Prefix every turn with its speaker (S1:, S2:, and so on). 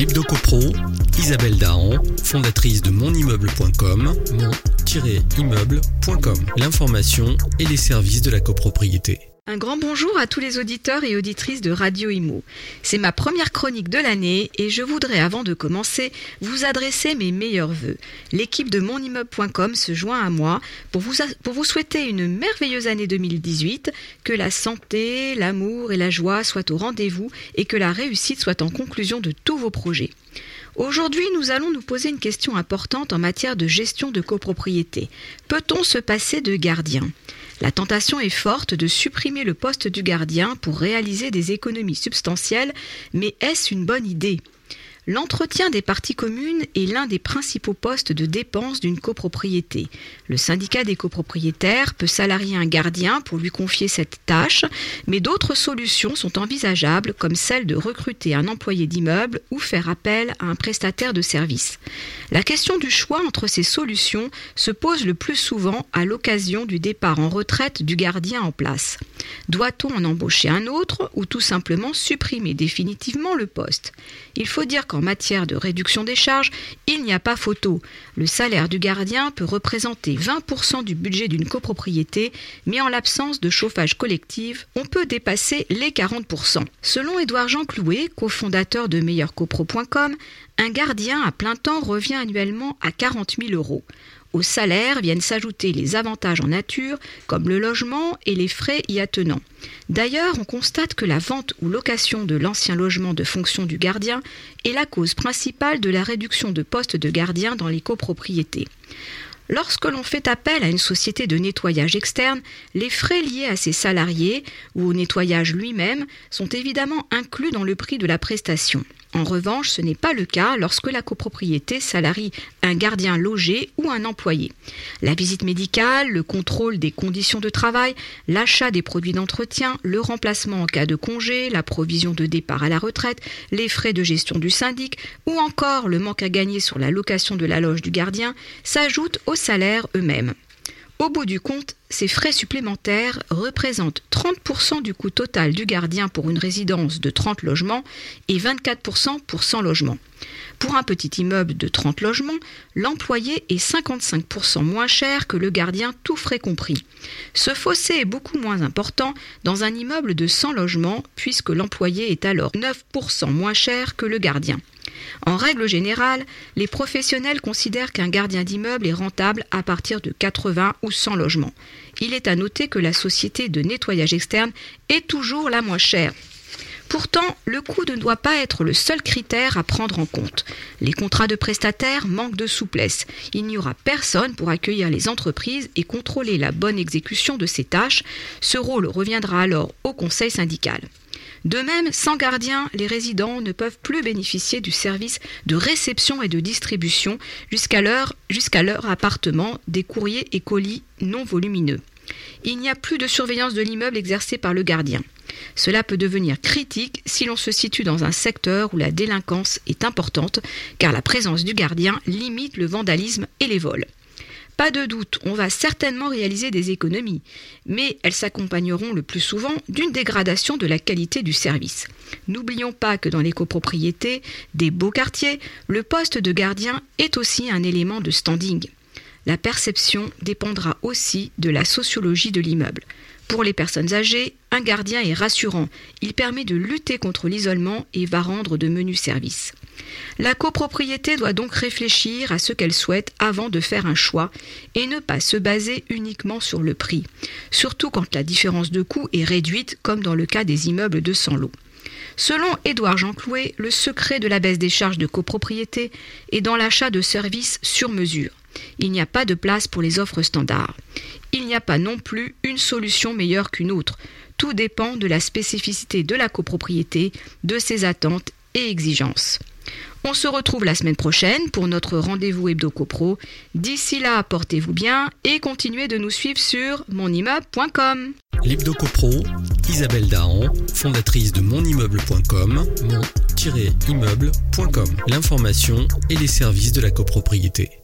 S1: L'Hebdo-Copro, Isabelle Dahan, fondatrice de monimmeuble.com, mon-immeuble.com. L'information et les services de la copropriété.
S2: Un grand bonjour à tous les auditeurs et auditrices de Radio Imo. C'est ma première chronique de l'année et je voudrais avant de commencer vous adresser mes meilleurs voeux. L'équipe de monimmeuble.com se joint à moi pour vous, pour vous souhaiter une merveilleuse année 2018, que la santé, l'amour et la joie soient au rendez-vous et que la réussite soit en conclusion de tous vos projets. Aujourd'hui, nous allons nous poser une question importante en matière de gestion de copropriété. Peut-on se passer de gardien? La tentation est forte de supprimer le poste du gardien pour réaliser des économies substantielles, mais est-ce une bonne idée? L'entretien des parties communes est l'un des principaux postes de dépenses d'une copropriété. Le syndicat des copropriétaires peut salarier un gardien pour lui confier cette tâche, mais d'autres solutions sont envisageables comme celle de recruter un employé d'immeuble ou faire appel à un prestataire de service. La question du choix entre ces solutions se pose le plus souvent à l'occasion du départ en retraite du gardien en place. Doit-on en embaucher un autre ou tout simplement supprimer définitivement le poste? Qu'en matière de réduction des charges, il n'y a pas photo. Le salaire du gardien peut représenter 20% du budget d'une copropriété, mais en l'absence de chauffage collectif, on peut dépasser les 40%. Selon Édouard Jean Clouet, cofondateur de meilleurcopro.com, un gardien à plein temps revient annuellement à 40 000 euros. Au salaire viennent s'ajouter les avantages en nature, comme le logement et les frais y attenants. D'ailleurs, on constate que la vente ou location de l'ancien logement de fonction du gardien est la cause principale de la réduction de postes de gardien dans les copropriétés. Lorsque l'on fait appel à une société de nettoyage externe, les frais liés à ses salariés ou au nettoyage lui-même sont évidemment inclus dans le prix de la prestation. En revanche, ce n'est pas le cas lorsque la copropriété salarie un gardien logé ou un employé. La visite médicale, le contrôle des conditions de travail, l'achat des produits d'entretien, le remplacement en cas de congé, la provision de départ à la retraite, les frais de gestion du syndic ou encore le manque à gagner sur la location de la loge du gardien s'ajoutent aux salaires eux-mêmes. Au bout du compte, ces frais supplémentaires représentent 30% du coût total du gardien pour une résidence de 30 logements et 24% pour 100 logements. Pour un petit immeuble de 30 logements, l'employé est 55% moins cher que le gardien, tout frais compris. Ce fossé est beaucoup moins important dans un immeuble de 100 logements puisque l'employé est alors 9% moins cher que le gardien. En règle générale, les professionnels considèrent qu'un gardien d'immeuble est rentable à partir de 80 ou 100 logements. Il est à noter que la société de nettoyage externe est toujours la moins chère. Pourtant, le coût ne doit pas être le seul critère à prendre en compte. Les contrats de prestataires manquent de souplesse. Il n'y aura personne pour accueillir les entreprises et contrôler la bonne exécution de ces tâches. Ce rôle reviendra alors au conseil syndical. De même, sans gardien, les résidents ne peuvent plus bénéficier du service de réception et de distribution jusqu'à leur, appartement des courriers et colis non volumineux. Il n'y a plus de surveillance de l'immeuble exercée par le gardien. Cela peut devenir critique si l'on se situe dans un secteur où la délinquance est importante, car la présence du gardien limite le vandalisme et les vols. Pas de doute, on va certainement réaliser des économies, mais elles s'accompagneront le plus souvent d'une dégradation de la qualité du service. N'oublions pas que dans les copropriétés des beaux quartiers, le poste de gardien est aussi un élément de standing. La perception dépendra aussi de la sociologie de l'immeuble. Pour les personnes âgées, un gardien est rassurant. Il permet de lutter contre l'isolement et va rendre de menus services. La copropriété doit donc réfléchir à ce qu'elle souhaite avant de faire un choix et ne pas se baser uniquement sur le prix, surtout quand la différence de coût est réduite comme dans le cas des immeubles de 100 lots. Selon Édouard Jean Clouet, le secret de la baisse des charges de copropriété est dans l'achat de services sur mesure. Il n'y a pas de place pour les offres standards. Il n'y a pas non plus une solution meilleure qu'une autre. Tout dépend de la spécificité de la copropriété, de ses attentes et exigences. On se retrouve la semaine prochaine pour notre rendez-vous Hebdo Copro. D'ici là, portez-vous bien et continuez de nous suivre sur monimmeuble.com.
S1: L'Hebdo Copro, Isabelle Dahan, fondatrice de monimmeuble.com, mon-immeuble.com. L'information et les services de la copropriété.